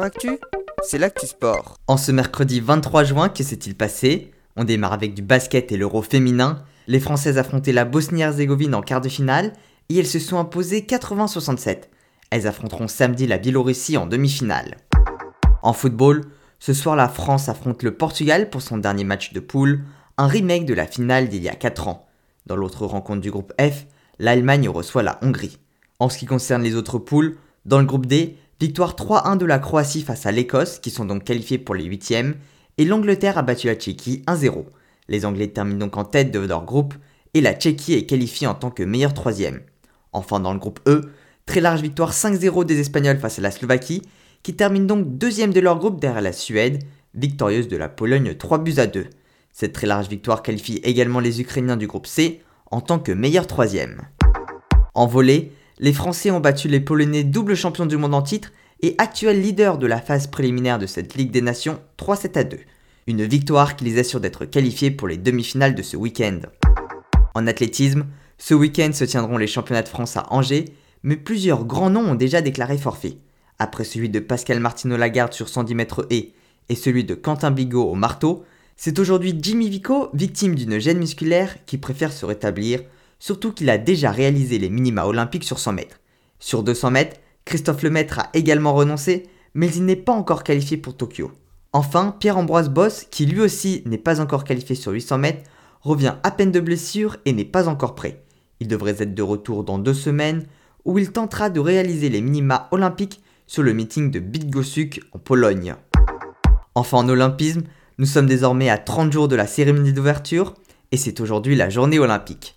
Actu, c'est l'actu sport. En ce mercredi 23 juin, que s'est-il passé? On démarre avec du basket et l'euro féminin. Les Françaises affrontaient la Bosnie-Herzégovine en quart de finale et elles se sont imposées 80-67. Elles affronteront samedi la Biélorussie en demi-finale. En football, ce soir la France affronte le Portugal pour son dernier match de poule, un remake de la finale d'il y a 4 ans. Dans l'autre rencontre du groupe F, l'Allemagne reçoit la Hongrie. En ce qui concerne les autres poules, dans le groupe D, victoire 3-1 de la Croatie face à l'Écosse, qui sont donc qualifiés pour les huitièmes, et l'Angleterre a battu la Tchéquie 1-0. Les Anglais terminent donc en tête de leur groupe, et la Tchéquie est qualifiée en tant que meilleure troisième. Enfin dans le groupe E, très large victoire 5-0 des Espagnols face à la Slovaquie, qui termine donc deuxième de leur groupe derrière la Suède, victorieuse de la Pologne 3 buts à 2. Cette très large victoire qualifie également les Ukrainiens du groupe C en tant que meilleur troisième. En volée, les Français ont battu les Polonais double champions du monde en titre et actuel leader de la phase préliminaire de cette Ligue des Nations 3-7 à 2. Une victoire qui les assure d'être qualifiés pour les demi-finales de ce week-end. En athlétisme, ce week-end se tiendront les championnats de France à Angers, mais plusieurs grands noms ont déjà déclaré forfait. Après celui de Pascal Martino Lagarde sur 110 mètres et et celui de Quentin Bigot au marteau, c'est aujourd'hui Jimmy Vico, victime d'une gêne musculaire, qui préfère se rétablir surtout qu'il a déjà réalisé les minima olympiques sur 100 mètres. Sur 200 mètres, Christophe Lemaître a également renoncé, mais il n'est pas encore qualifié pour Tokyo. Enfin, Pierre-Ambroise Boss, qui lui aussi n'est pas encore qualifié sur 800 mètres, revient à peine de blessure et n'est pas encore prêt. Il devrait être de retour dans deux semaines, où il tentera de réaliser les minima olympiques sur le meeting de Bydgoszcz en Pologne. Enfin en olympisme, nous sommes désormais à 30 jours de la cérémonie d'ouverture, et c'est aujourd'hui la journée olympique.